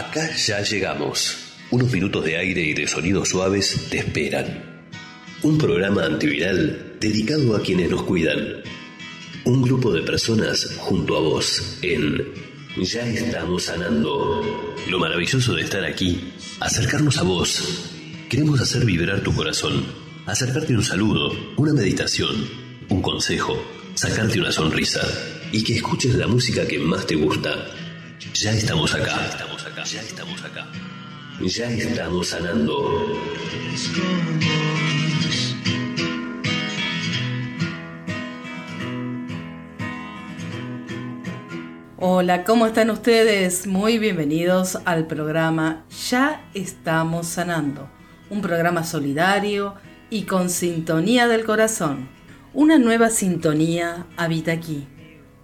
Acá ya llegamos. Unos minutos de aire y de sonidos suaves te esperan. Un programa antiviral dedicado a quienes nos cuidan. Un grupo de personas junto a vos en Ya estamos sanando. Lo maravilloso de estar aquí, acercarnos a vos. Queremos hacer vibrar tu corazón, acercarte un saludo, una meditación, un consejo, sacarte una sonrisa y que escuches la música que más te gusta. Ya estamos acá, acá, ya estamos acá. Ya estamos sanando. Hola, ¿cómo están ustedes? Muy bienvenidos al programa Ya estamos sanando, un programa solidario y con sintonía del corazón. Una nueva sintonía habita aquí,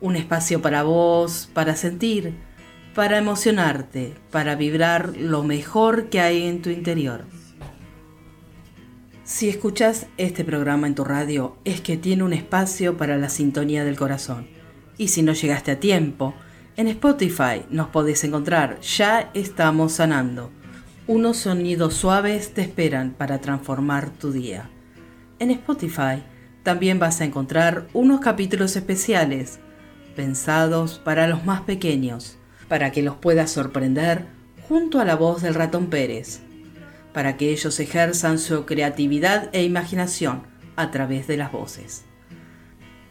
un espacio para vos, para sentir, para emocionarte, para vibrar lo mejor que hay en tu interior. Si escuchas este programa en tu radio, es que tiene un espacio para la sintonía del corazón. Y si no llegaste a tiempo, en Spotify nos podés encontrar Ya estamos sanando. Unos sonidos suaves te esperan para transformar tu día. En Spotify también vas a encontrar unos capítulos especiales pensados para los más pequeños, para que los puedas sorprender junto a la voz del ratón Pérez, para que ellos ejerzan su creatividad e imaginación a través de las voces.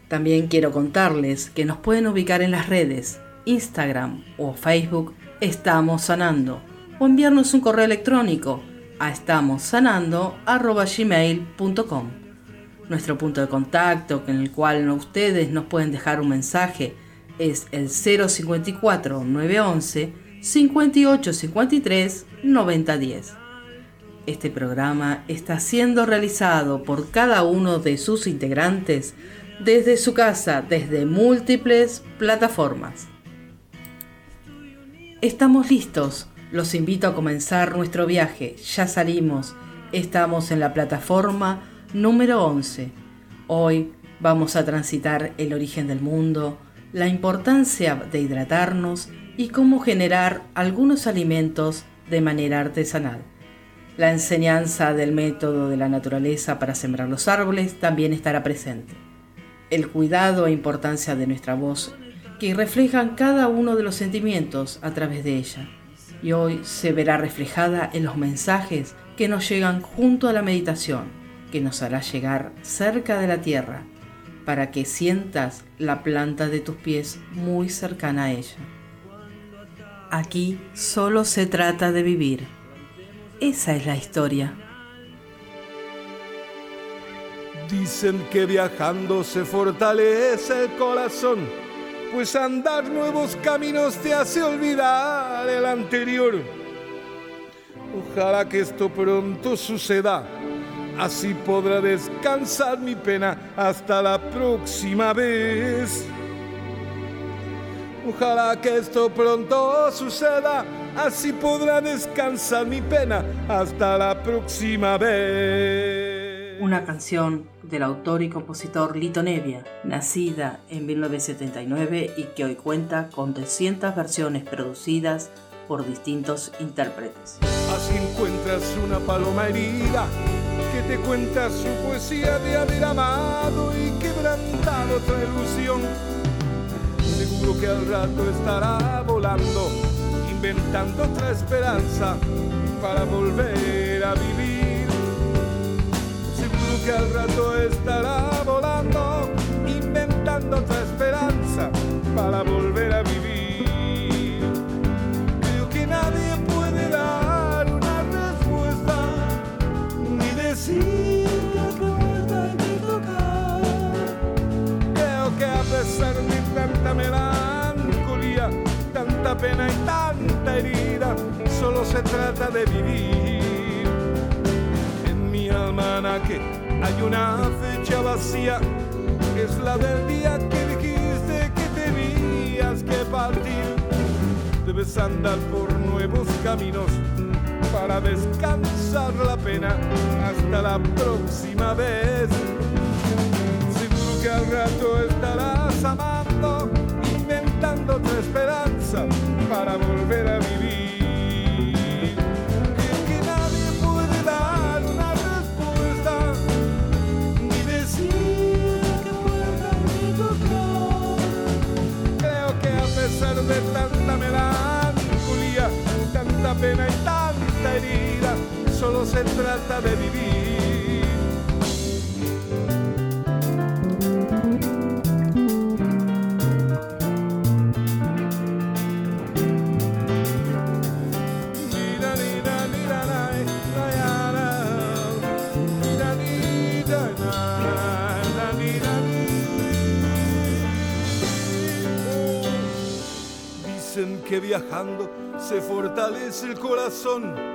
También quiero contarles que nos pueden ubicar en las redes Instagram o Facebook Estamos Sanando o enviarnos un correo electrónico a estamossanando.gmail.com Nuestro punto de contacto en el cual ustedes nos pueden dejar un mensaje es el 054 911 5853 9010. Este programa está siendo realizado por cada uno de sus integrantes desde su casa, desde múltiples plataformas. Estamos listos. Los invito a comenzar nuestro viaje. Ya salimos. Estamos en la plataforma número 11. Hoy vamos a transitar el origen del mundo, la importancia de hidratarnos y cómo generar algunos alimentos de manera artesanal. La enseñanza del método de la naturaleza para sembrar los árboles también estará presente. El cuidado e importancia de nuestra voz que reflejan cada uno de los sentimientos a través de ella. Y hoy se verá reflejada en los mensajes que nos llegan junto a la meditación, que nos hará llegar cerca de la tierra, para que sientas la planta de tus pies muy cercana a ella. Aquí solo se trata de vivir. Esa es la historia. Dicen que viajando se fortalece el corazón pues andar nuevos caminos te hace olvidar el anterior. Ojalá que esto pronto suceda, así podrá descansar mi pena hasta la próxima vez. Ojalá que esto pronto suceda, así podrá descansar mi pena hasta la próxima vez. Una canción del autor y compositor Lito Nevia, nacida en 1979 y que hoy cuenta con 300 versiones producidas por distintos intérpretes. Así encuentras una paloma herida que te cuenta su poesía de haber amado y quebrantado otra ilusión. Seguro que al rato estará volando, inventando otra esperanza para volver a vivir que al rato estará volando, inventando otra esperanza para volver solo se trata de vivir. En mi almanaque hay una fecha vacía, es la del día que dijiste que tenías que partir. Debes andar por nuevos caminos para descansar la pena hasta la próxima vez. Seguro que al rato estarás amando, inventando otra esperanza para volver a se trata de vivir. Dicen que viajando se fortalece el corazón,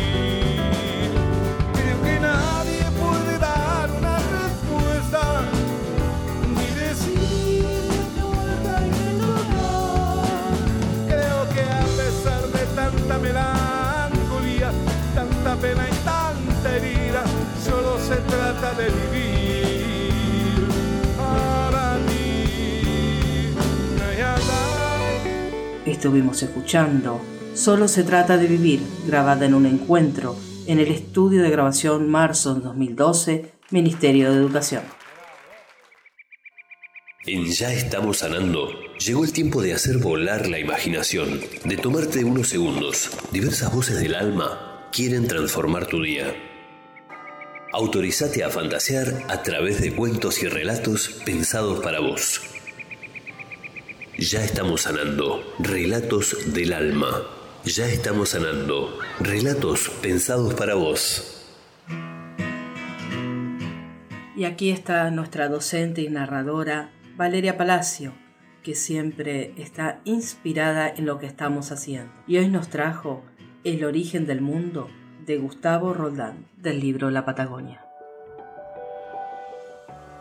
Estuvimos escuchando Solo se trata de vivir, grabada en un encuentro en el estudio de grabación Marzo 2012, Ministerio de Educación. En Ya estamos sanando, llegó el tiempo de hacer volar la imaginación, de tomarte unos segundos. Diversas voces del alma quieren transformar tu día. Autorizate a fantasear a través de cuentos y relatos pensados para vos. Ya estamos sanando, relatos del alma. Ya estamos sanando, relatos pensados para vos. Y aquí está nuestra docente y narradora, Valeria Palacio, que siempre está inspirada en lo que estamos haciendo. Y hoy nos trajo El origen del mundo de Gustavo Roldán, del libro La Patagonia.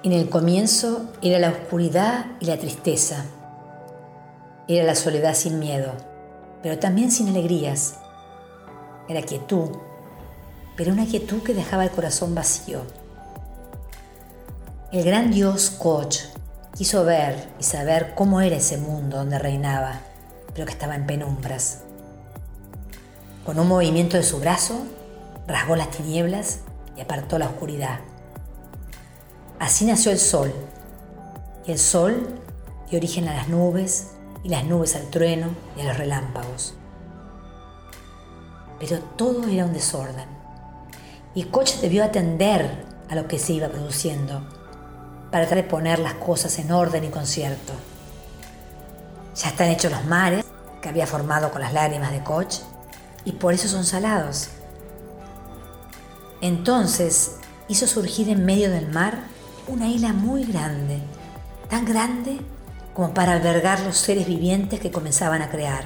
En el comienzo era la oscuridad y la tristeza. Era la soledad sin miedo, pero también sin alegrías. Era quietud, pero una quietud que dejaba el corazón vacío. El gran dios Koch quiso ver y saber cómo era ese mundo donde reinaba, pero que estaba en penumbras. Con un movimiento de su brazo, rasgó las tinieblas y apartó la oscuridad. Así nació el sol, y el sol dio origen a las nubes, y las nubes al trueno y a los relámpagos. Pero todo era un desorden, y Koch debió atender a lo que se iba produciendo para tratar de poner las cosas en orden y concierto. Ya están hechos los mares que había formado con las lágrimas de Koch, y por eso son salados. Entonces hizo surgir en medio del mar una isla muy grande, tan grande como para albergar los seres vivientes que comenzaban a crear.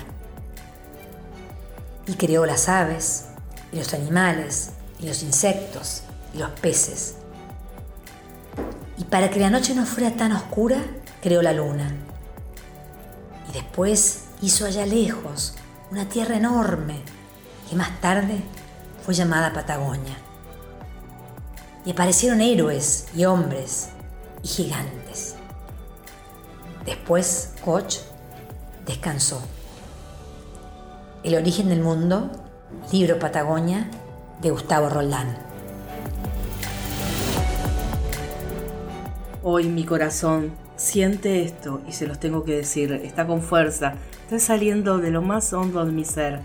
Y creó las aves, y los animales, y los insectos, y los peces. Y para que la noche no fuera tan oscura, creó la luna. Y después hizo allá lejos una tierra enorme, que más tarde fue llamada Patagonia. Y aparecieron héroes y hombres y gigantes. Después Koch descansó. El origen del mundo, libro Patagonia, de Gustavo Roldán. Hoy mi corazón siente esto y se los tengo que decir, está con fuerza, está saliendo de lo más hondo de mi ser.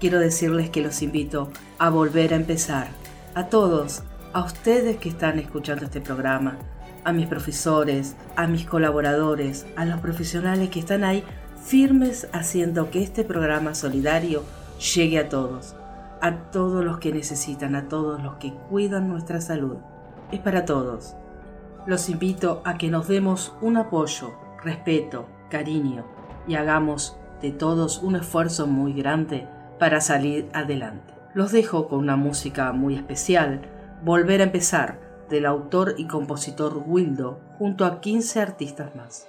Quiero decirles que los invito a volver a empezar. A todos, a ustedes que están escuchando este programa, a mis profesores, a mis colaboradores, a los profesionales que están ahí firmes haciendo que este programa solidario llegue a todos, a todos los que necesitan, a todos los que cuidan nuestra salud. Es para todos. Los invito a que nos demos un apoyo, respeto, cariño y hagamos de todos un esfuerzo muy grande para salir adelante. Los dejo con una música muy especial, Volver a empezar, del autor y compositor Wildo, junto a 15 artistas más.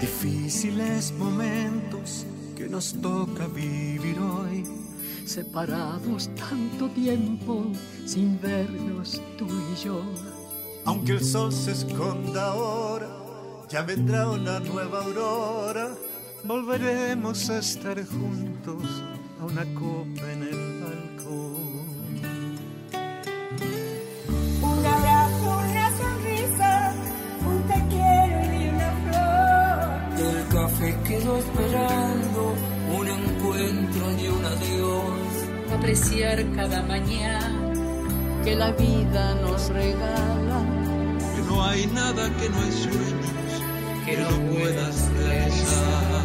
Difíciles momentos nos toca vivir hoy. Separados tanto tiempo sin vernos tú y yo. Aunque el sol se esconda ahora, ya vendrá una nueva aurora. Volveremos a estar juntos a una copa en el balcón. Un abrazo, una sonrisa, un te quiero y una flor. El café quedó esperando un encuentro y un adiós. Apreciar cada mañana que la vida nos regala. No hay nada que no hay sueños que no puedas realizar.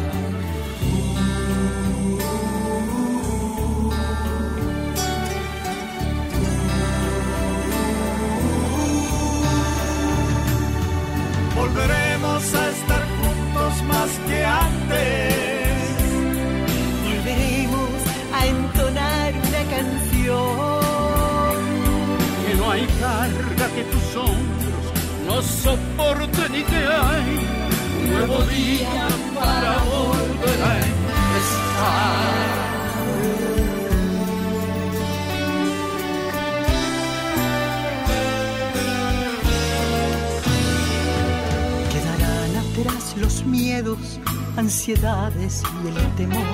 Volveremos a estar juntos más que antes. Volveremos a entonar una canción. Que no hay carga que tus hombros no soporten y que hay un nuevo día para volver a empezar. Quedarán atrás los miedos, ansiedades y el temor.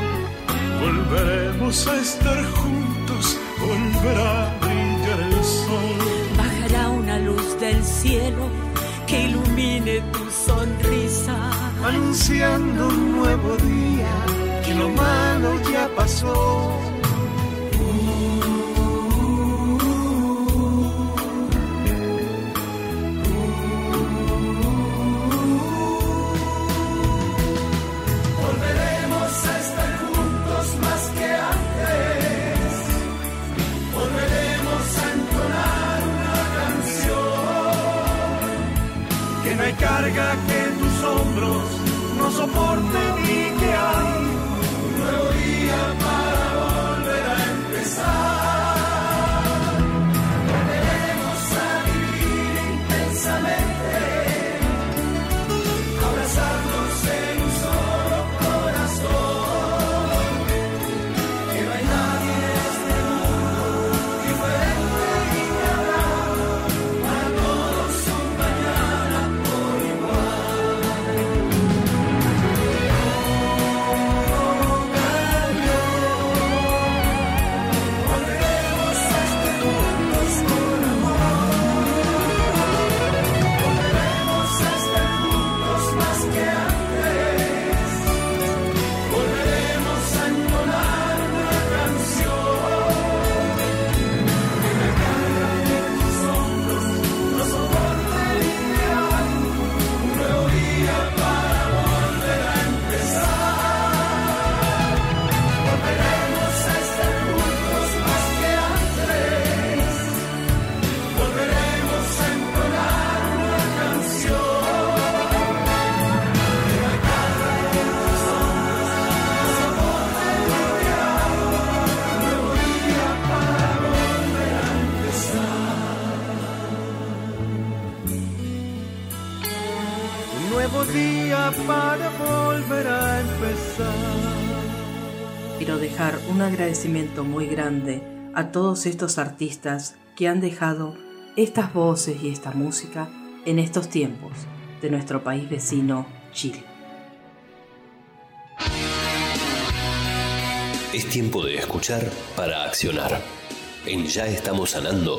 Volveremos a estar juntos, volverá a brillar el sol. Bajará una luz del cielo que ilumine tu sonrisa. Anunciando un nuevo día, que lo malo ya pasó. No hay a todos estos artistas que han dejado estas voces y esta música en estos tiempos de nuestro país vecino, Chile. Es tiempo de escuchar para accionar. En Ya estamos sanando,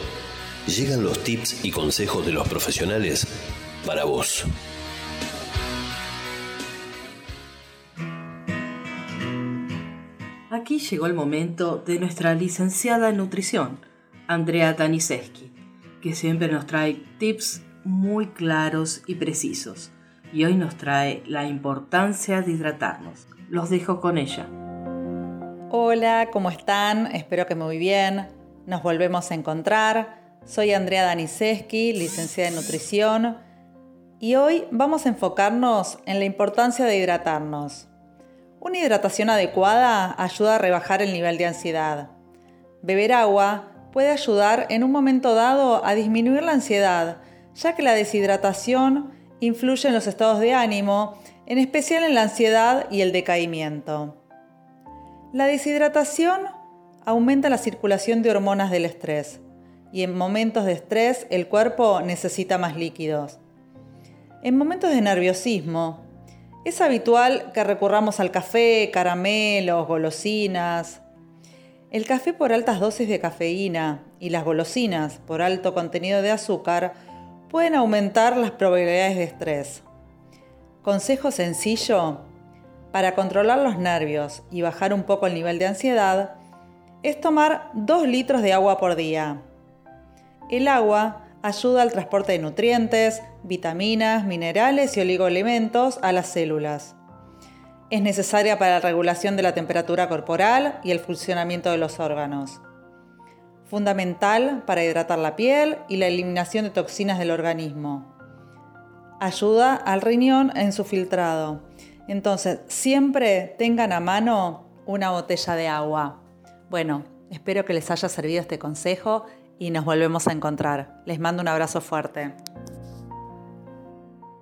llegan los tips y consejos de los profesionales para vos. Aquí llegó el momento de nuestra licenciada en nutrición, Andrea Daniseski, que siempre nos trae tips muy claros y precisos. Y hoy nos trae la importancia de hidratarnos. Los dejo con ella. Hola, ¿cómo están? Espero que muy bien. Nos volvemos a encontrar. Soy Andrea Daniseski, licenciada en nutrición. Y hoy vamos a enfocarnos en la importancia de hidratarnos. Una hidratación adecuada ayuda a rebajar el nivel de ansiedad. Beber agua puede ayudar en un momento dado a disminuir la ansiedad, ya que la deshidratación influye en los estados de ánimo, en especial en la ansiedad y el decaimiento. La deshidratación aumenta la circulación de hormonas del estrés y en momentos de estrés el cuerpo necesita más líquidos. En momentos de nerviosismo, es habitual que recurramos al café, caramelos, golosinas. El café por altas dosis de cafeína y las golosinas por alto contenido de azúcar pueden aumentar las probabilidades de estrés. Consejo sencillo para controlar los nervios y bajar un poco el nivel de ansiedad es tomar 2 litros de agua por día. El agua ayuda al transporte de nutrientes, vitaminas, minerales y oligoelementos a las células. Es necesaria para la regulación de la temperatura corporal y el funcionamiento de los órganos. Fundamental para hidratar la piel y la eliminación de toxinas del organismo. Ayuda al riñón en su filtrado. Entonces, siempre tengan a mano una botella de agua. Bueno, espero que les haya servido este consejo y nos volvemos a encontrar. Les mando un abrazo fuerte.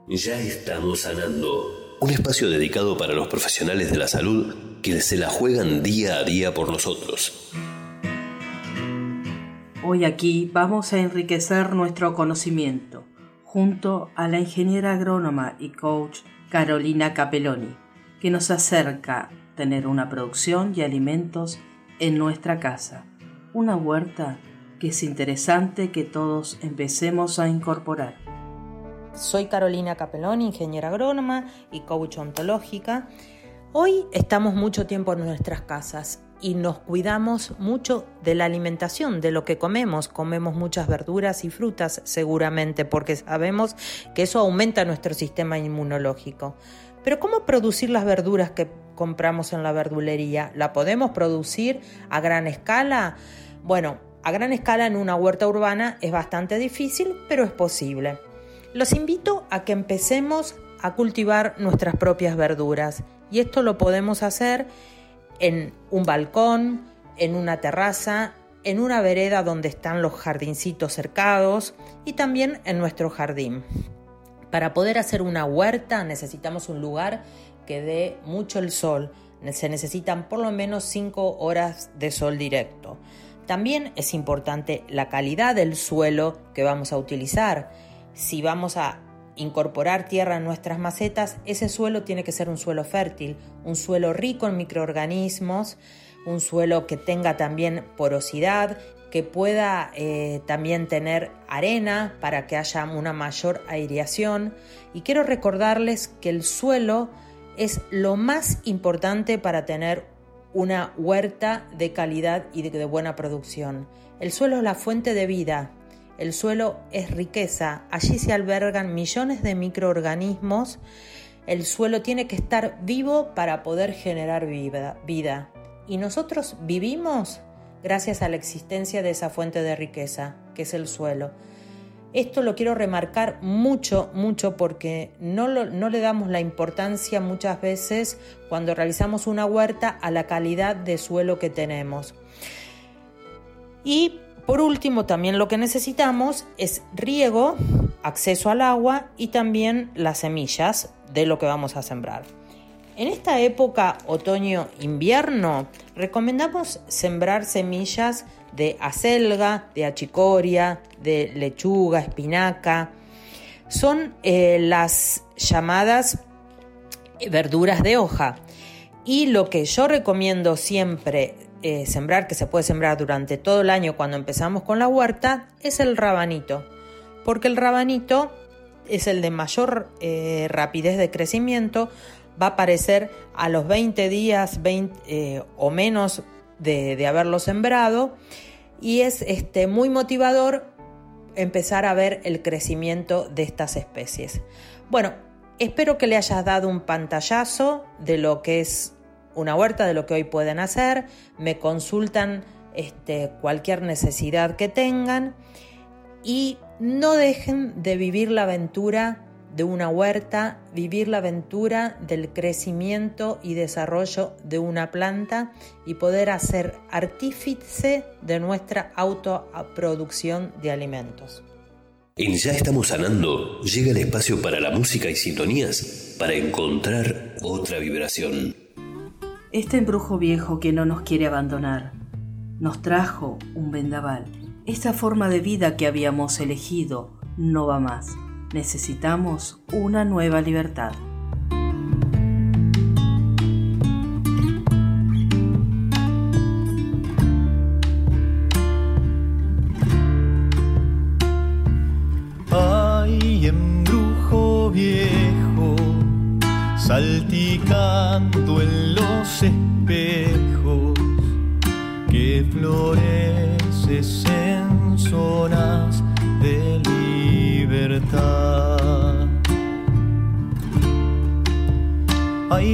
Ya estamos sanando. Un espacio dedicado para los profesionales de la salud que se la juegan día a día por nosotros. Hoy aquí vamos a enriquecer nuestro conocimiento junto a la ingeniera agrónoma y coach Carolina Capelloni, que nos acerca a tener una producción y alimentos en nuestra casa, una huerta es interesante que todos empecemos a incorporar. Soy Carolina Capelloni, ingeniera agrónoma y coach ontológica. Hoy estamos mucho tiempo en nuestras casas y nos cuidamos mucho de la alimentación, de lo que comemos. Comemos muchas verduras y frutas seguramente porque sabemos que eso aumenta nuestro sistema inmunológico. Pero ¿cómo producir las verduras que compramos en la verdulería? ¿La podemos producir a gran escala? Bueno, a gran escala en una huerta urbana es bastante difícil, pero es posible. Los invito a que empecemos a cultivar nuestras propias verduras y esto lo podemos hacer en un balcón, en una terraza, en una vereda donde están los jardincitos cercados y también en nuestro jardín. Para poder hacer una huerta necesitamos un lugar que dé mucho el sol. Se necesitan por lo menos 5 horas de sol directo. También es importante la calidad del suelo que vamos a utilizar. Si vamos a incorporar tierra en nuestras macetas, ese suelo tiene que ser un suelo fértil, un suelo rico en microorganismos, un suelo que tenga también porosidad, que pueda eh, también tener arena para que haya una mayor aireación. Y quiero recordarles que el suelo es lo más importante para tener una huerta de calidad y de buena producción. El suelo es la fuente de vida, el suelo es riqueza, allí se albergan millones de microorganismos. El suelo tiene que estar vivo para poder generar vida. Y nosotros vivimos gracias a la existencia de esa fuente de riqueza, que es el suelo. Esto lo quiero remarcar mucho, mucho porque no, no, le damos la importancia muchas veces cuando realizamos una huerta a la calidad de suelo que tenemos. Y por último, también lo que necesitamos es riego, acceso al agua y también las semillas de lo que vamos a sembrar. En esta época otoño-invierno recomendamos sembrar semillas de acelga, de achicoria, de lechuga, espinaca. Son eh, las llamadas verduras de hoja. Y lo que yo recomiendo siempre eh, sembrar, que se puede sembrar durante todo el año cuando empezamos con la huerta, es el rabanito. Porque el rabanito es el de mayor eh, rapidez de crecimiento, va a aparecer a los 20 días 20, eh, o menos de, haberlo sembrado. Y es este, muy motivador empezar a ver el crecimiento de estas especies. Bueno, espero que le hayas dado un pantallazo de lo que es una huerta, de lo que hoy pueden hacer, me consultan este, cualquier necesidad que tengan. Y no dejen de vivir la aventura de una huerta, vivir la aventura del crecimiento y desarrollo de una planta y poder hacer artífice de nuestra autoproducción de alimentos. En Ya estamos sanando, llega el espacio para la música y sintonías para encontrar otra vibración. Este embrujo viejo que no nos quiere abandonar nos trajo un vendaval. Esta forma de vida que habíamos elegido no va más. Necesitamos una nueva libertad.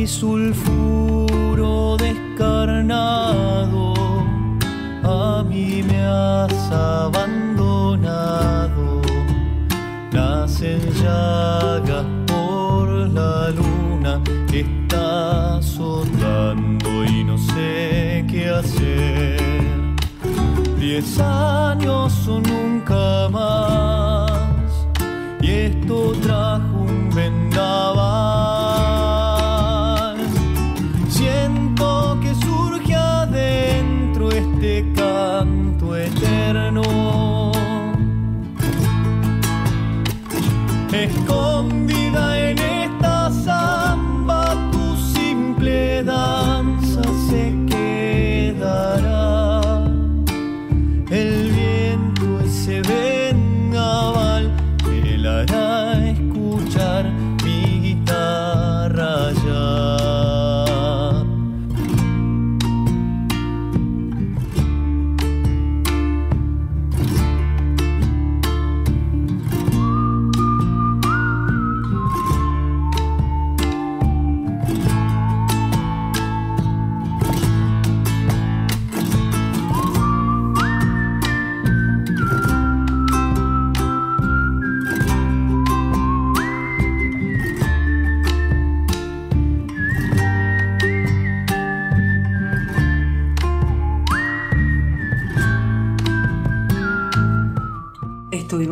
Hay sulfuro descarnado, a mí me has abandonado nacen llagas por la luna que está azotando y no sé qué hacer. Diez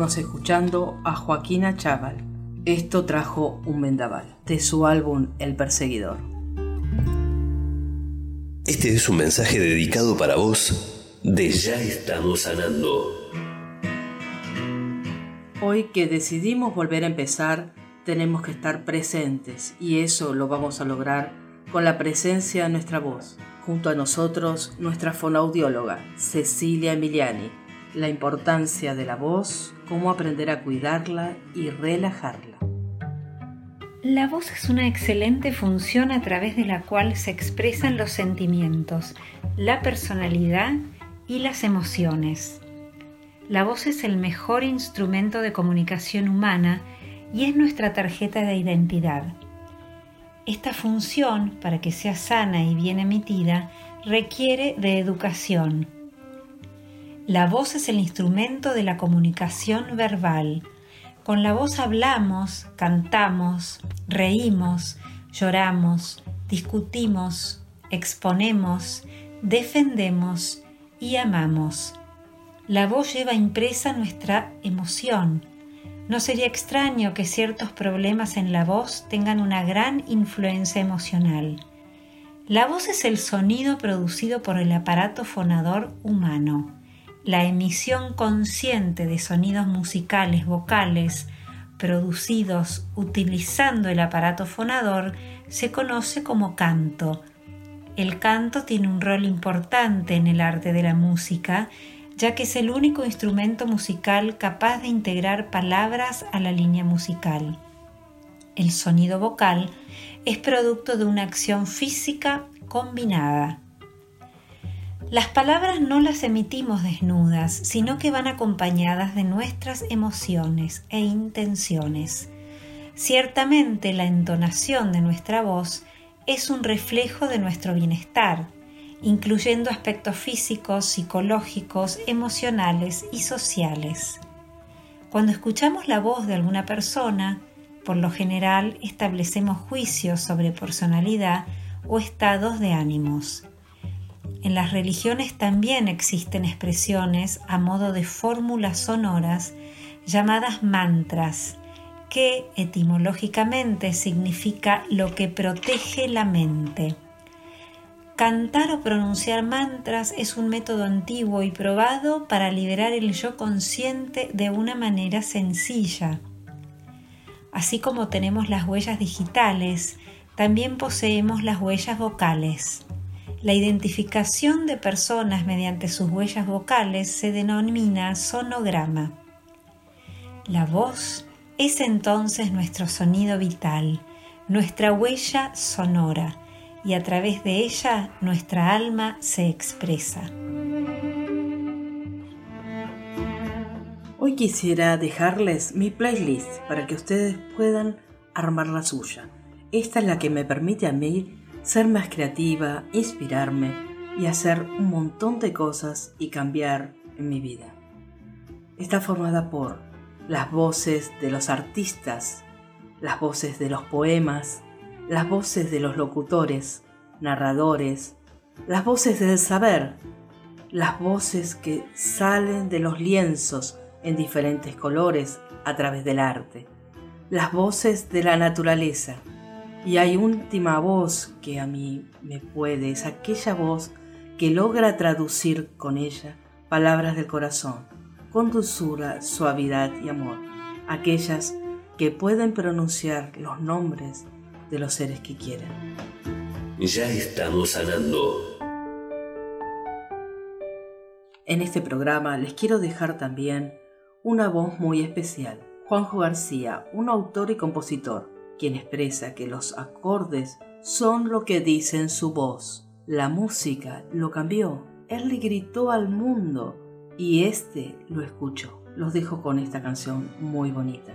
Estuvimos escuchando a Joaquina Chaval. Esto trajo un vendaval, de su álbum El Perseguidor. Este es un mensaje dedicado para vos de Ya estamos sanando. Hoy que decidimos volver a empezar, tenemos que estar presentes y eso lo vamos a lograr con la presencia de nuestra voz. Junto a nosotros, nuestra fonoaudióloga, Cecilia Emiliani. La importancia de la voz, cómo aprender a cuidarla y relajarla. La voz es una excelente función a través de la cual se expresan los sentimientos, la personalidad y las emociones. La voz es el mejor instrumento de comunicación humana y es nuestra tarjeta de identidad. Esta función, para que sea sana y bien emitida, requiere de educación. La voz es el instrumento de la comunicación verbal. Con la voz hablamos, cantamos, reímos, lloramos, discutimos, exponemos, defendemos y amamos. La voz lleva impresa nuestra emoción. No sería extraño que ciertos problemas en la voz tengan una gran influencia emocional. La voz es el sonido producido por el aparato fonador humano. La emisión consciente de sonidos musicales vocales producidos utilizando el aparato fonador se conoce como canto. El canto tiene un rol importante en el arte de la música, ya que es el único instrumento musical capaz de integrar palabras a la línea musical. El sonido vocal es producto de una acción física combinada. Las palabras no las emitimos desnudas, sino que van acompañadas de nuestras emociones e intenciones. Ciertamente la entonación de nuestra voz es un reflejo de nuestro bienestar, incluyendo aspectos físicos, psicológicos, emocionales y sociales. Cuando escuchamos la voz de alguna persona, por lo general establecemos juicios sobre personalidad o estados de ánimos. En las religiones también existen expresiones a modo de fórmulas sonoras llamadas mantras, que etimológicamente significa lo que protege la mente. Cantar o pronunciar mantras es un método antiguo y probado para liberar el yo consciente de una manera sencilla. Así como tenemos las huellas digitales, también poseemos las huellas vocales. La identificación de personas mediante sus huellas vocales se denomina sonograma. La voz es entonces nuestro sonido vital, nuestra huella sonora, y a través de ella nuestra alma se expresa. Hoy quisiera dejarles mi playlist para que ustedes puedan armar la suya. Esta es la que me permite a mí ser más creativa, inspirarme y hacer un montón de cosas y cambiar en mi vida. Está formada por las voces de los artistas, las voces de los poemas, las voces de los locutores, narradores, las voces del saber, las voces que salen de los lienzos en diferentes colores a través del arte, las voces de la naturaleza. Y hay última voz que a mí me puede, es aquella voz que logra traducir con ella palabras del corazón, con dulzura, suavidad y amor, aquellas que pueden pronunciar los nombres de los seres que quieren. Ya estamos sanando. En este programa les quiero dejar también una voz muy especial. Juanjo García, un autor y compositor, quien expresa que los acordes son lo que dicen su voz. La música lo cambió. Él le gritó al mundo y este lo escuchó. Los dejo con esta canción muy bonita.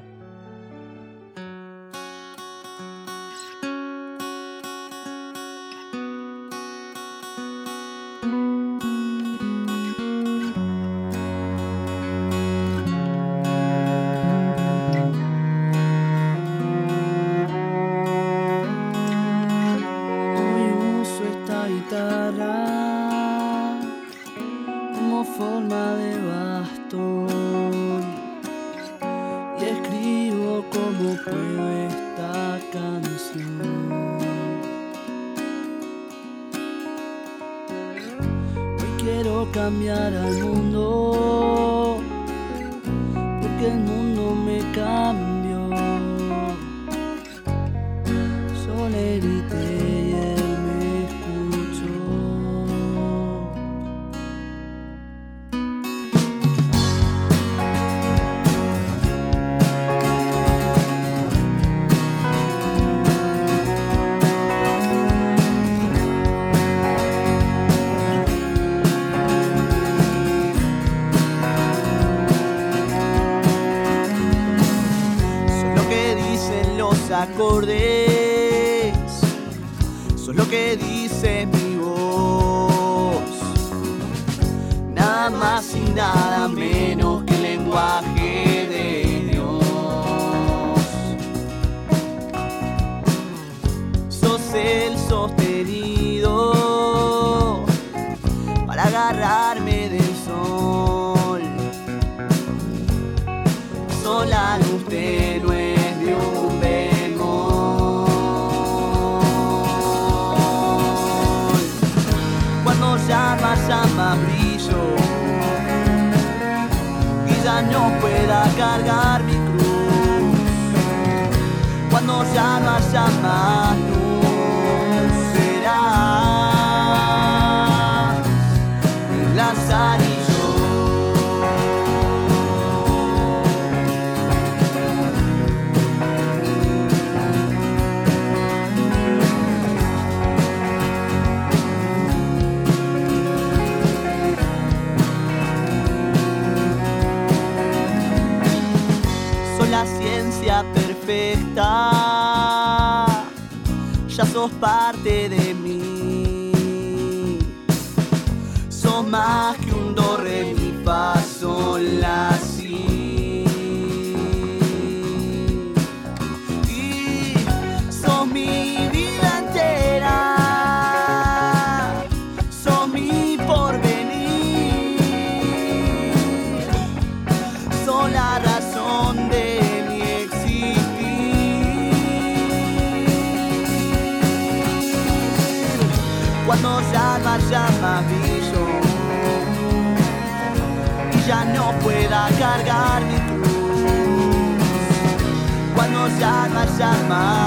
Haya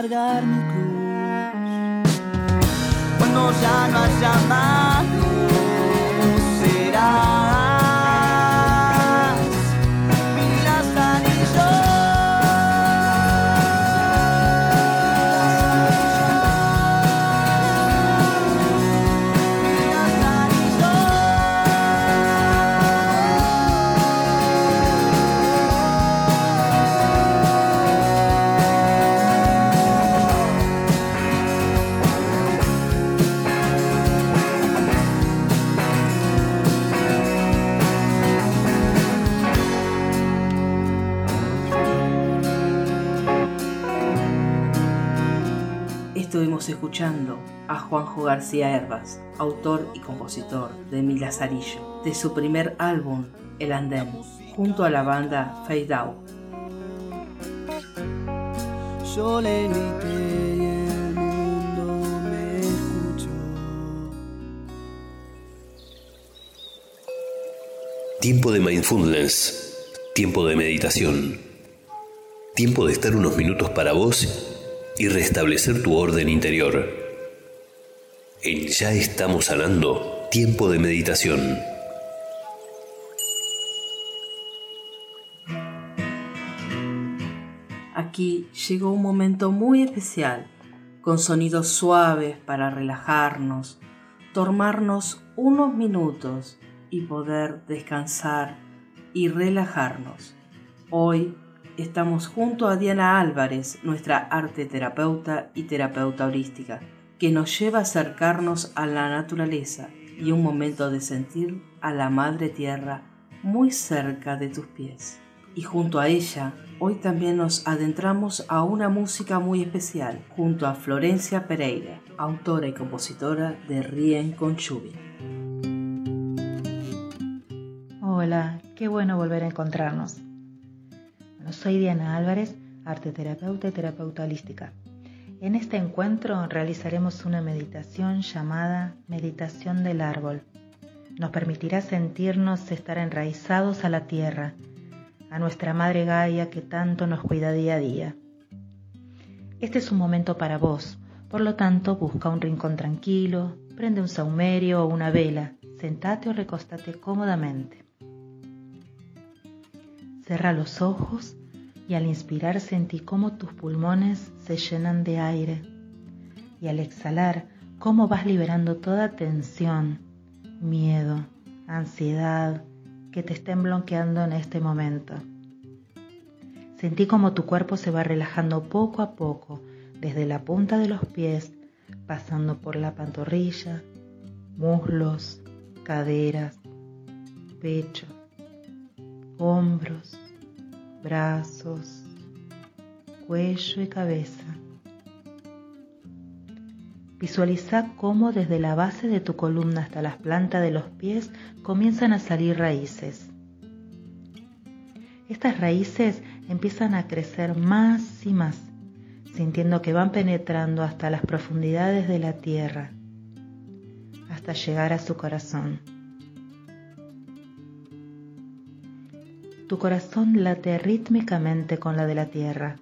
cargar mi cruz. Cuando ya no haya más Juanjo García Herbas, autor y compositor de Mi Lazarillo, de su primer álbum, El Andén, junto a la banda Fade Out. Yo le y el mundo me escuchó. Tiempo de mindfulness, tiempo de meditación, tiempo de estar unos minutos para vos y restablecer tu orden interior. En Ya estamos sanando, tiempo de meditación. Aquí llegó un momento muy especial, con sonidos suaves para relajarnos, tomarnos unos minutos y poder descansar y relajarnos. Hoy estamos junto a Diana Álvarez, nuestra arte terapeuta y terapeuta holística, que nos lleva a acercarnos a la naturaleza y un momento de sentir a la Madre Tierra muy cerca de tus pies. Y junto a ella, hoy también nos adentramos a una música muy especial, junto a Florencia Pereira, autora y compositora de Rien con Chubi. Hola, qué bueno volver a encontrarnos. Bueno, soy Diana Álvarez, arte terapeuta y terapeuta holística. En este encuentro realizaremos una meditación llamada Meditación del Árbol. Nos permitirá sentirnos estar enraizados a la tierra, a nuestra Madre Gaia que tanto nos cuida día a día. Este es un momento para vos, por lo tanto busca un rincón tranquilo, prende un saumerio o una vela, sentate o recostate cómodamente. Cerra los ojos y al inspirar sentí cómo tus pulmones se llenan de aire y al exhalar cómo vas liberando toda tensión, miedo, ansiedad que te estén bloqueando en este momento. Sentí como tu cuerpo se va relajando poco a poco desde la punta de los pies, pasando por la pantorrilla, muslos, caderas, pecho, hombros, brazos, cuello y cabeza. Visualiza cómo desde la base de tu columna hasta las plantas de los pies comienzan a salir raíces. Estas raíces empiezan a crecer más y más, sintiendo que van penetrando hasta las profundidades de la tierra, hasta llegar a su corazón. Tu corazón late rítmicamente con la de la tierra.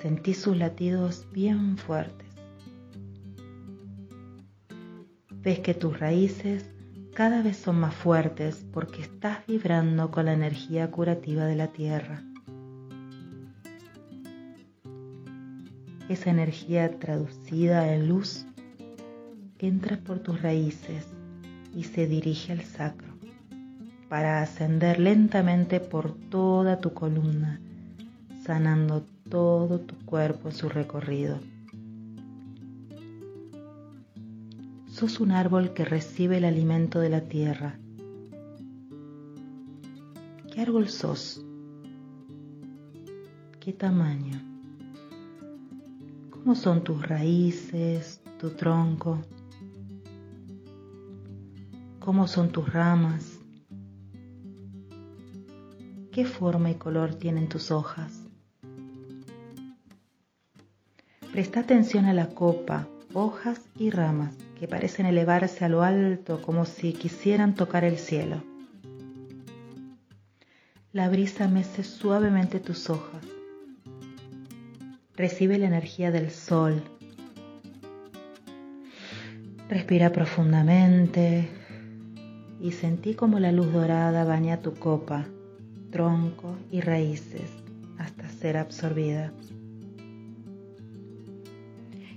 Sentí sus latidos bien fuertes. Ves que tus raíces cada vez son más fuertes porque estás vibrando con la energía curativa de la tierra. Esa energía traducida en luz entra por tus raíces y se dirige al sacro, para ascender lentamente por toda tu columna, sanando todo tu cuerpo en su recorrido. Sos un árbol que recibe el alimento de la tierra. ¿Qué árbol sos? ¿Qué tamaño? ¿Cómo son tus raíces, tu tronco? ¿Cómo son tus ramas? ¿Qué forma y color tienen tus hojas? Presta atención a la copa, hojas y ramas que parecen elevarse a lo alto como si quisieran tocar el cielo. La brisa mece suavemente tus hojas. Recibe la energía del sol. Respira profundamente y sentí como la luz dorada baña tu copa, tronco y raíces hasta ser absorbida.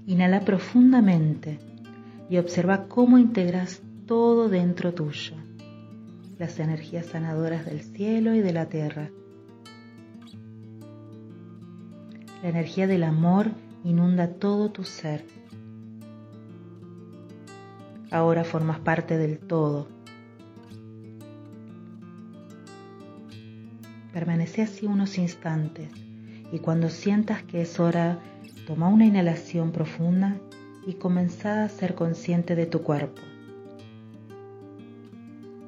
Inhala profundamente y observa cómo integras todo dentro tuyo, las energías sanadoras del cielo y de la tierra. La energía del amor inunda todo tu ser. Ahora formas parte del todo. Permanece así unos instantes y cuando sientas que es hora, toma una inhalación profunda y comenzá a ser consciente de tu cuerpo.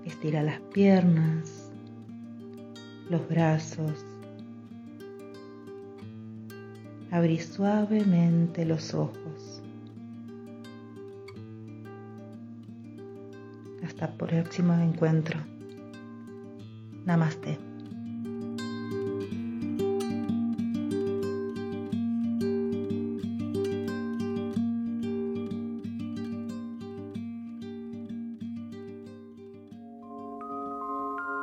Estira las piernas, los brazos. Abrí suavemente los ojos. Hasta el próximo encuentro. Namaste.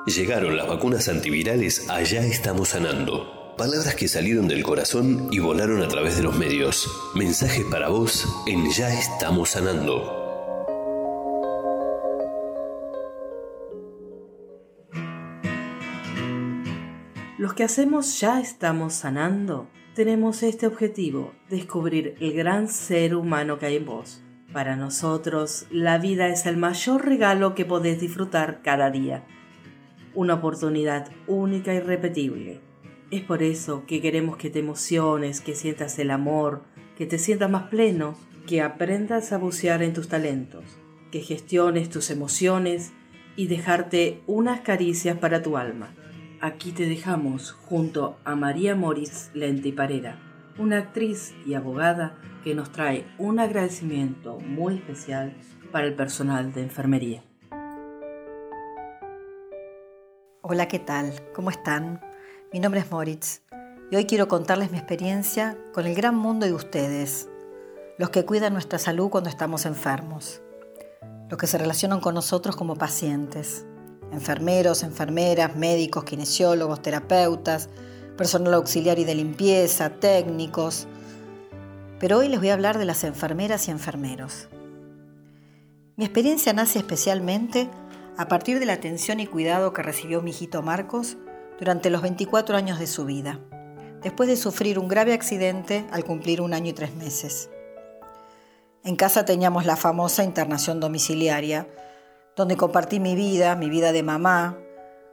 Llegaron las vacunas antivirales Allá estamos sanando. Palabras que salieron del corazón y volaron a través de los medios. Mensajes para vos en Ya estamos sanando. Los que hacemos Ya estamos sanando tenemos este objetivo, descubrir el gran ser humano que hay en vos. Para nosotros, la vida es el mayor regalo que podés disfrutar cada día una oportunidad única y irrepetible. Es por eso que queremos que te emociones, que sientas el amor, que te sientas más pleno, que aprendas a bucear en tus talentos, que gestiones tus emociones y dejarte unas caricias para tu alma. Aquí te dejamos junto a María Moritz Lentiparera, una actriz y abogada que nos trae un agradecimiento muy especial para el personal de enfermería. Hola, ¿qué tal? ¿Cómo están? Mi nombre es Moritz y hoy quiero contarles mi experiencia con el gran mundo de ustedes, los que cuidan nuestra salud cuando estamos enfermos, los que se relacionan con nosotros como pacientes, enfermeros, enfermeras, médicos, kinesiólogos, terapeutas, personal auxiliar y de limpieza, técnicos. Pero hoy les voy a hablar de las enfermeras y enfermeros. Mi experiencia nace especialmente a partir de la atención y cuidado que recibió mi hijito Marcos durante los 24 años de su vida, después de sufrir un grave accidente al cumplir un año y tres meses. En casa teníamos la famosa internación domiciliaria, donde compartí mi vida, mi vida de mamá,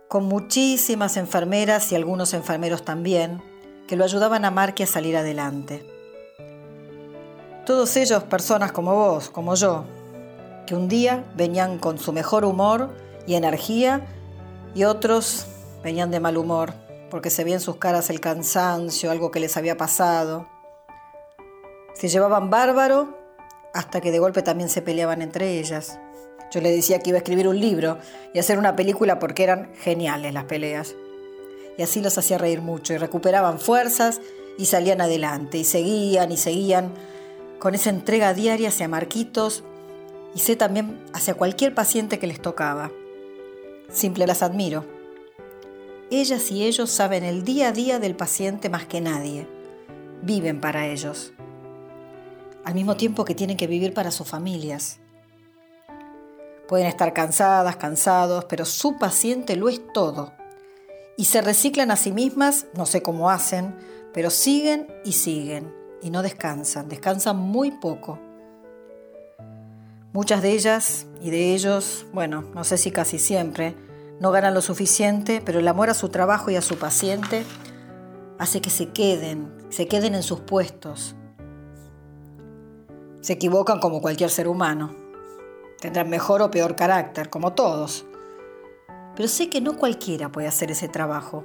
con muchísimas enfermeras y algunos enfermeros también, que lo ayudaban a Marque a salir adelante. Todos ellos personas como vos, como yo, que un día venían con su mejor humor y energía y otros venían de mal humor porque se veía en sus caras el cansancio, algo que les había pasado. Se llevaban bárbaro hasta que de golpe también se peleaban entre ellas. Yo le decía que iba a escribir un libro y hacer una película porque eran geniales las peleas. Y así los hacía reír mucho y recuperaban fuerzas y salían adelante y seguían y seguían con esa entrega diaria hacia Marquitos y sé también hacia cualquier paciente que les tocaba. Simple las admiro. Ellas y ellos saben el día a día del paciente más que nadie. Viven para ellos. Al mismo tiempo que tienen que vivir para sus familias. Pueden estar cansadas, cansados, pero su paciente lo es todo. Y se reciclan a sí mismas, no sé cómo hacen, pero siguen y siguen y no descansan, descansan muy poco. Muchas de ellas y de ellos, bueno, no sé si casi siempre, no ganan lo suficiente, pero el amor a su trabajo y a su paciente hace que se queden, se queden en sus puestos. Se equivocan como cualquier ser humano. Tendrán mejor o peor carácter, como todos. Pero sé que no cualquiera puede hacer ese trabajo.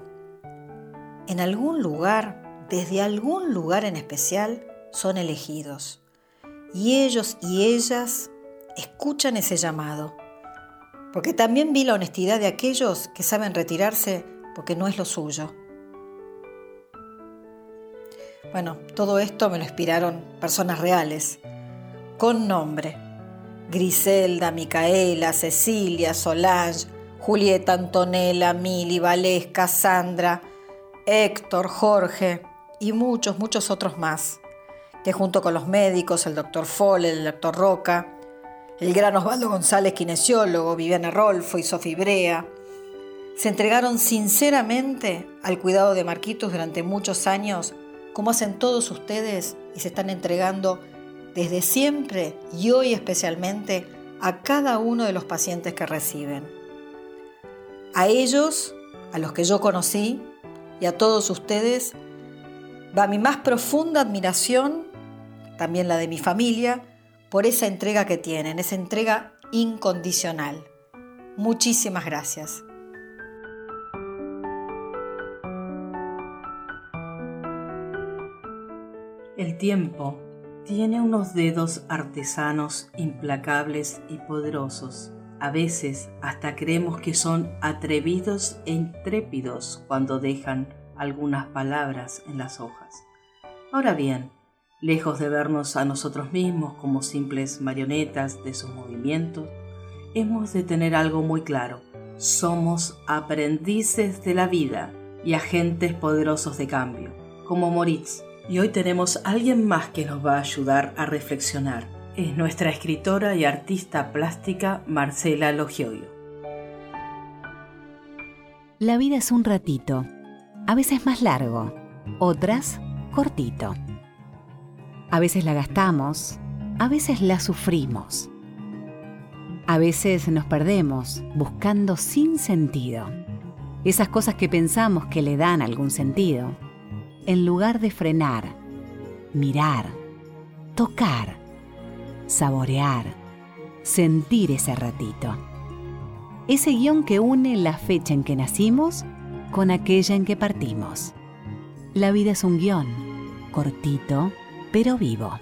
En algún lugar, desde algún lugar en especial, son elegidos. Y ellos y ellas escuchan ese llamado. Porque también vi la honestidad de aquellos que saben retirarse porque no es lo suyo. Bueno, todo esto me lo inspiraron personas reales, con nombre. Griselda, Micaela, Cecilia, Solange, Julieta, Antonella, Mili, Valesca, Sandra, Héctor, Jorge y muchos, muchos otros más, que junto con los médicos, el doctor Folle, el doctor Roca, el gran Osvaldo González, kinesiólogo, Viviana Rolfo y Sofía Brea, se entregaron sinceramente al cuidado de Marquitos durante muchos años, como hacen todos ustedes y se están entregando desde siempre y hoy especialmente a cada uno de los pacientes que reciben. A ellos, a los que yo conocí y a todos ustedes, va mi más profunda admiración, también la de mi familia, por esa entrega que tienen, esa entrega incondicional. Muchísimas gracias. El tiempo tiene unos dedos artesanos implacables y poderosos. A veces hasta creemos que son atrevidos e intrépidos cuando dejan algunas palabras en las hojas. Ahora bien, lejos de vernos a nosotros mismos como simples marionetas de sus movimientos, hemos de tener algo muy claro. Somos aprendices de la vida y agentes poderosos de cambio, como Moritz. Y hoy tenemos a alguien más que nos va a ayudar a reflexionar. Es nuestra escritora y artista plástica Marcela Logioio. La vida es un ratito, a veces más largo, otras cortito. A veces la gastamos, a veces la sufrimos. A veces nos perdemos buscando sin sentido. Esas cosas que pensamos que le dan algún sentido, en lugar de frenar, mirar, tocar, saborear, sentir ese ratito. Ese guion que une la fecha en que nacimos con aquella en que partimos. La vida es un guion, cortito, pero vivo.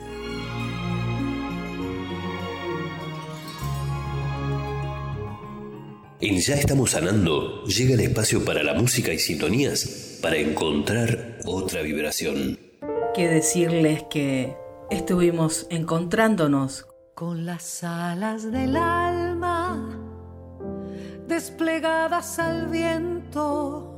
En Ya estamos sanando llega el espacio para la música y sintonías para encontrar otra vibración. ¿Qué decirles que estuvimos encontrándonos con las alas del alma desplegadas al viento?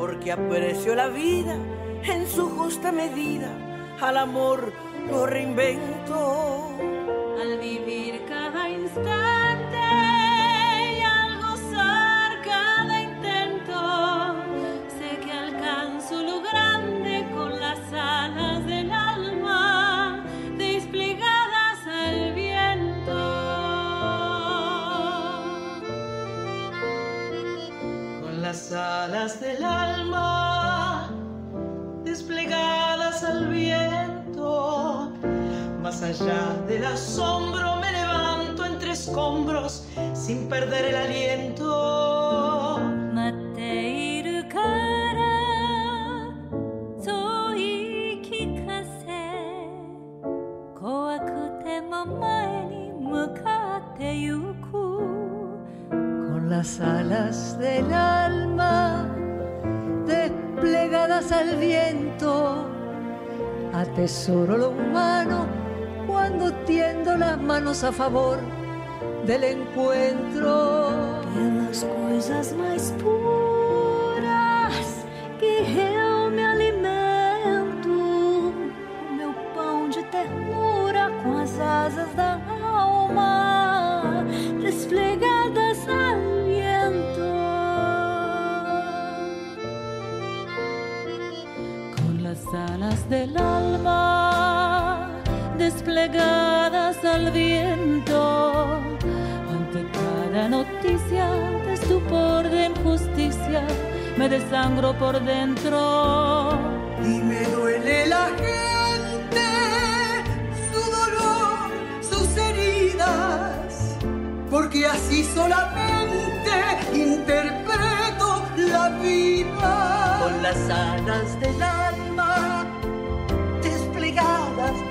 porque aprecio la vida en su justa medida, al amor lo reinvento. Al vivir cada instante las alas del alma desplegadas al viento, más allá del asombro me levanto entre escombros sin perder el aliento. 待 las alas del alma desplegadas al viento. Atesoro lo humano cuando tiendo las manos a favor del encuentro. Pelas coisas mais puras que eu me alimento, meu pão de ternura com as asas da alma desplegadas alas del alma desplegadas al viento. Ante cada noticia de estupor, de injusticia, me desangro por dentro. Y me duele la gente, su dolor, sus heridas, porque así solamente interpreto la vida. Con las alas del alma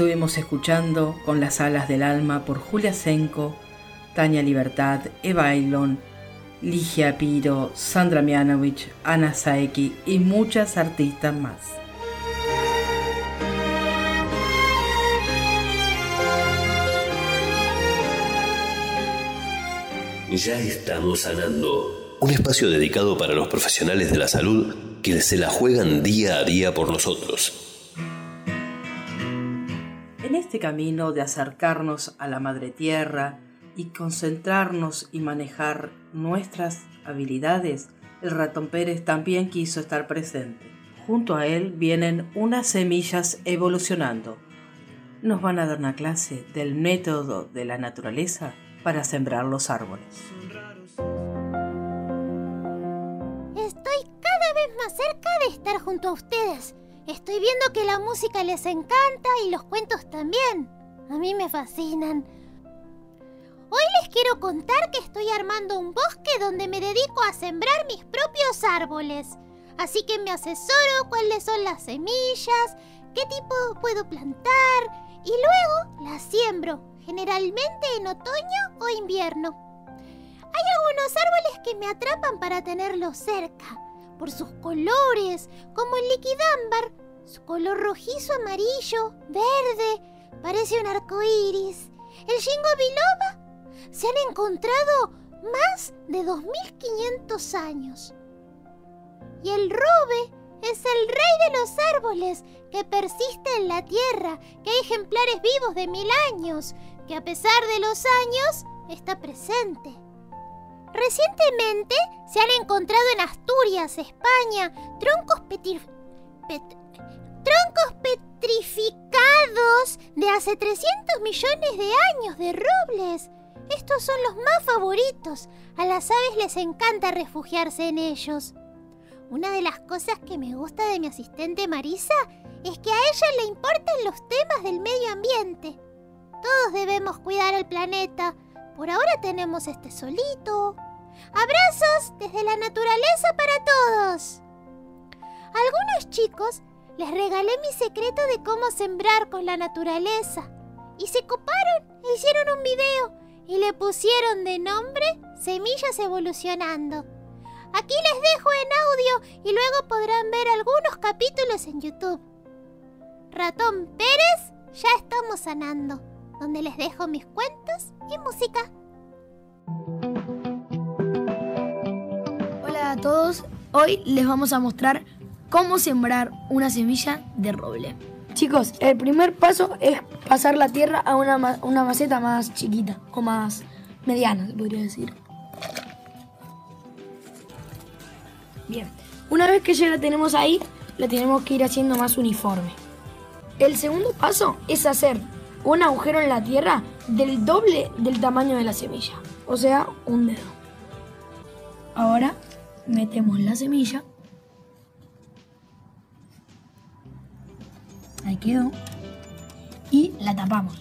Estuvimos escuchando con las alas del alma por Julia Senko, Tania Libertad, Eva Ailon, Ligia Piro, Sandra Mianovich, Ana Saeki y muchas artistas más. Ya estamos sanando. Un espacio dedicado para los profesionales de la salud que se la juegan día a día por nosotros. En este camino de acercarnos a la Madre Tierra y concentrarnos y manejar nuestras habilidades, el ratón Pérez también quiso estar presente. Junto a él vienen unas semillas evolucionando. Nos van a dar una clase del método de la naturaleza para sembrar los árboles. Estoy cada vez más cerca de estar junto a ustedes. Estoy viendo que la música les encanta y los cuentos también. A mí me fascinan. Hoy les quiero contar que estoy armando un bosque donde me dedico a sembrar mis propios árboles. Así que me asesoro cuáles son las semillas, qué tipo puedo plantar y luego las siembro, generalmente en otoño o invierno. Hay algunos árboles que me atrapan para tenerlos cerca, por sus colores, como el liquidámbar, su color rojizo amarillo, verde, parece un arco iris. El Jingo biloba se han encontrado más de 2500 años. Y el robe es el rey de los árboles que persiste en la tierra, que hay ejemplares vivos de mil años, que a pesar de los años está presente. Recientemente se han encontrado en Asturias, España, troncos petir- pet- troncos petrificados de hace 300 millones de años de robles. Estos son los más favoritos. A las aves les encanta refugiarse en ellos. Una de las cosas que me gusta de mi asistente Marisa es que a ella le importan los temas del medio ambiente. Todos debemos cuidar el planeta. Por ahora tenemos este solito. Abrazos desde la naturaleza para todos. A algunos chicos les regalé mi secreto de cómo sembrar con la naturaleza. Y se coparon e hicieron un video y le pusieron de nombre Semillas Evolucionando. Aquí les dejo en audio y luego podrán ver algunos capítulos en YouTube. Ratón Pérez, ya estamos sanando, donde les dejo mis cuentos y música. Hola a todos, hoy les vamos a mostrar cómo sembrar una semilla de roble. Chicos, el primer paso es pasar la tierra a una, una maceta más chiquita o más mediana, podría decir. Bien, una vez que ya la tenemos ahí, la tenemos que ir haciendo más uniforme. El segundo paso es hacer un agujero en la tierra del doble del tamaño de la semilla, o sea, un dedo. Ahora metemos la semilla. Ahí quedó. Y la tapamos.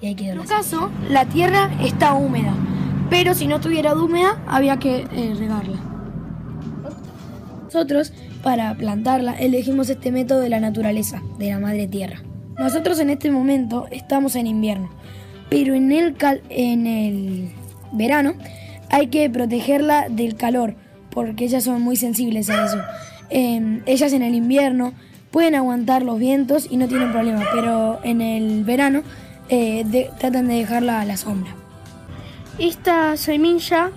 Y ahí quedó. En este caso, la tierra está húmeda, pero si no estuviera húmeda, había que eh, regarla. Nosotros, para plantarla, elegimos este método de la naturaleza, de la madre tierra. Nosotros en este momento estamos en invierno, pero en el, en el verano hay que protegerla del calor, porque ellas son muy sensibles a eso. Eh, ellas en el invierno pueden aguantar los vientos y no tienen problema, pero en el verano eh, tratan de dejarla a la sombra. Esta semilla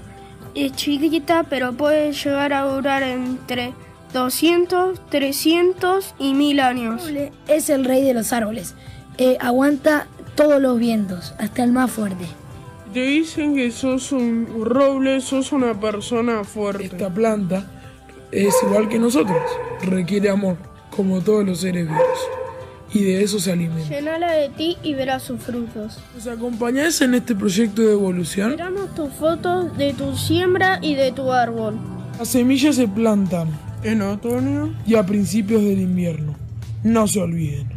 es chiquita, pero puede llegar a durar entre 200, 300 y 1000 años. Es el rey de los árboles. Eh, aguanta todos los vientos, hasta el más fuerte. Te dicen que sos un roble, sos una persona fuerte. Esta planta es igual que nosotros, requiere amor, como todos los seres vivos. Y de eso se alimenta. Llenala de ti y verás sus frutos. ¿Nos acompañás en este proyecto de evolución? Esperamos tus fotos de tu siembra y de tu árbol. Las semillas se plantan En otoño, y a principios del invierno. No se olviden.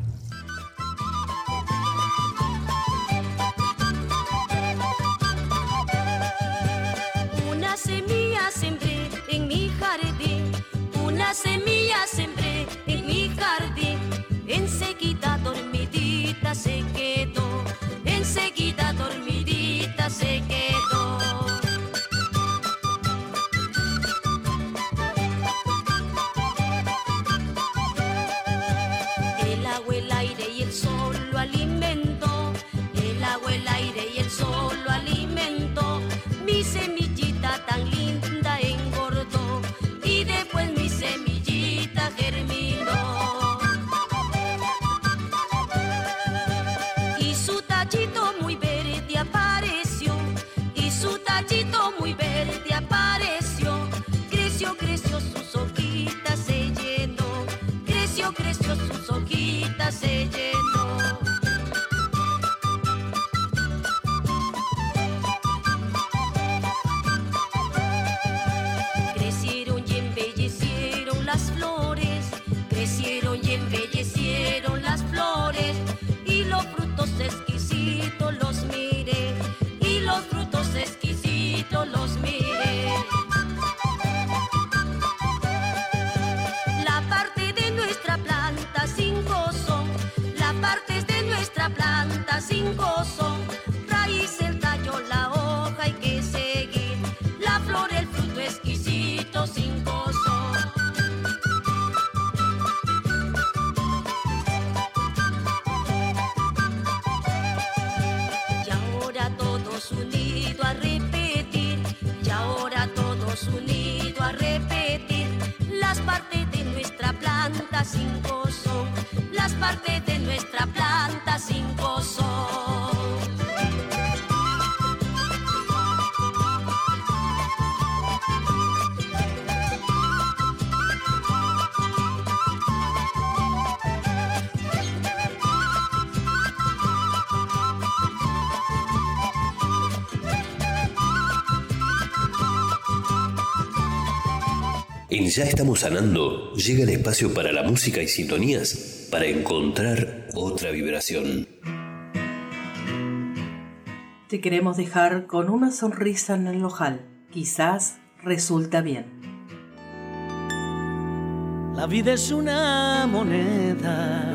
Una semilla sembré en mi jardín, una semilla sembré en mi jardín. Enseguida dormidita se quedó, enseguida En Ya estamos sanando llega el espacio para la música y sintonías para encontrar otra vibración. Te queremos dejar con una sonrisa en el ojal. Quizás resulta bien. La vida es una moneda.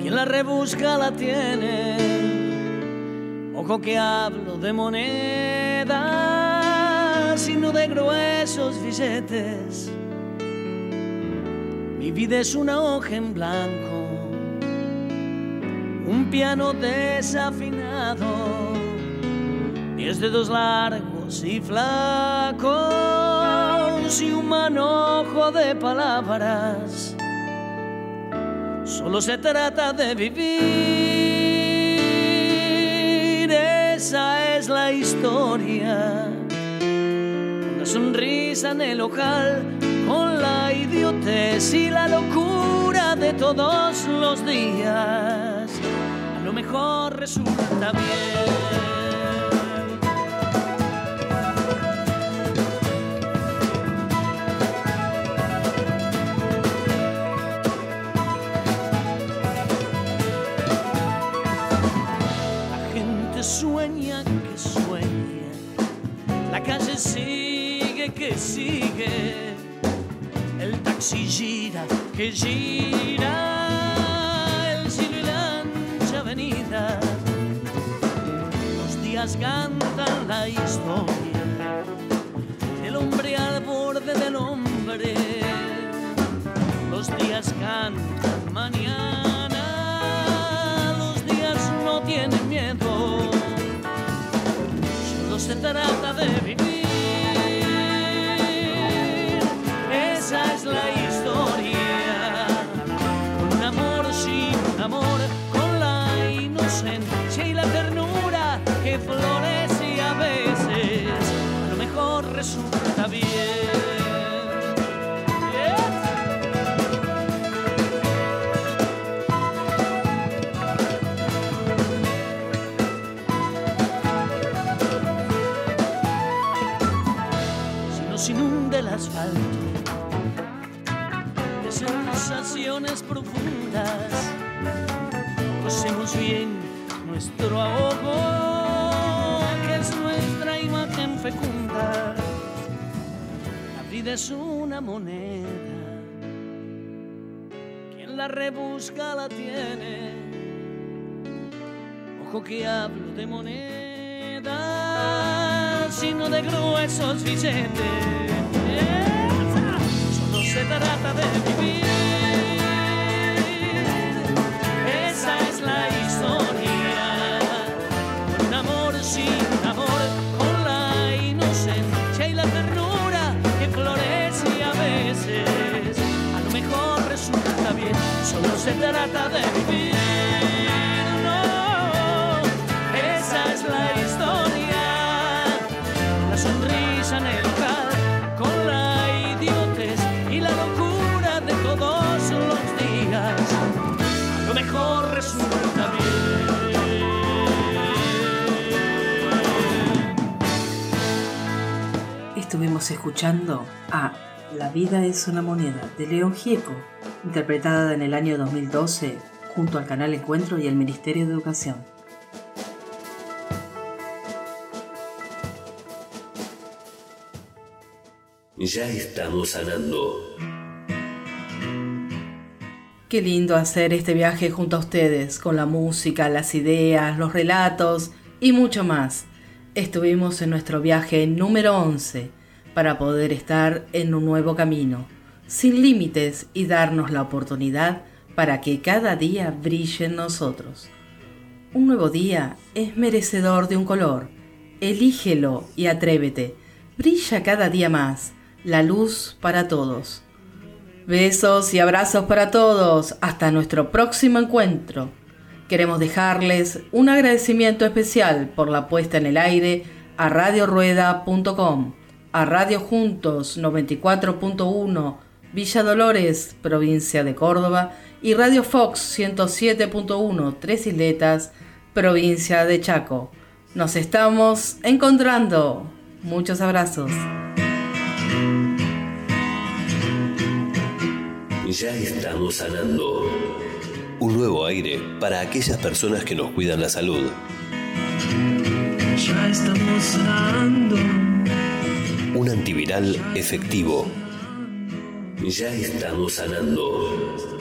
Quien la rebusca la tiene. Ojo que hablo de sino de gruesos billetes. Mi vida es una hoja en blanco, un piano desafinado, diez dedos largos y flacos y un manojo de palabras. Solo se trata de vivir, esa es la historia. Sonrisa en el local con la idiotez y la locura de todos los días. A lo mejor resulta bien. La gente sueña que sueña, la calle que sigue, el taxi gira que gira, el cielo y la avenida, los días cantan la historia del hombre al borde del hombre, los días cantan mañana, los días no tienen miedo, solo se trata ternura es una moneda, quien la rebusca la tiene. Ojo que hablo de moneda, sino de gruesos billetes. Solo se trata de vivir. Esa es la historia. Se trata de vivir. No, esa es la historia. La sonrisa en el local, con la idiotez y la locura de todos los días. A lo mejor resulta bien. Estuvimos escuchando a La vida es una moneda de León Gieco, interpretada en el año 2012 junto al canal Encuentro y el Ministerio de Educación. Ya estamos sanando. Qué lindo hacer este viaje junto a ustedes, con la música, las ideas, los relatos y mucho más. Estuvimos en nuestro viaje número 11 para poder estar en un nuevo camino, sin límites y darnos la oportunidad para que cada día brille en nosotros. Un nuevo día es merecedor de un color. Elígelo y atrévete. Brilla cada día más. La luz para todos. Besos y abrazos para todos. Hasta nuestro próximo encuentro. Queremos dejarles un agradecimiento especial por la puesta en el aire a radiorueda.com, a Radio Juntos 94.1, Villa Dolores, provincia de Córdoba, y Radio Fox 107.1, Tres Isletas, provincia de Chaco. Nos estamos encontrando. Muchos abrazos. Ya estamos sanando. Un nuevo aire para aquellas personas que nos cuidan la salud. Ya estamos sanando. Un antiviral efectivo. Ya estamos sanando.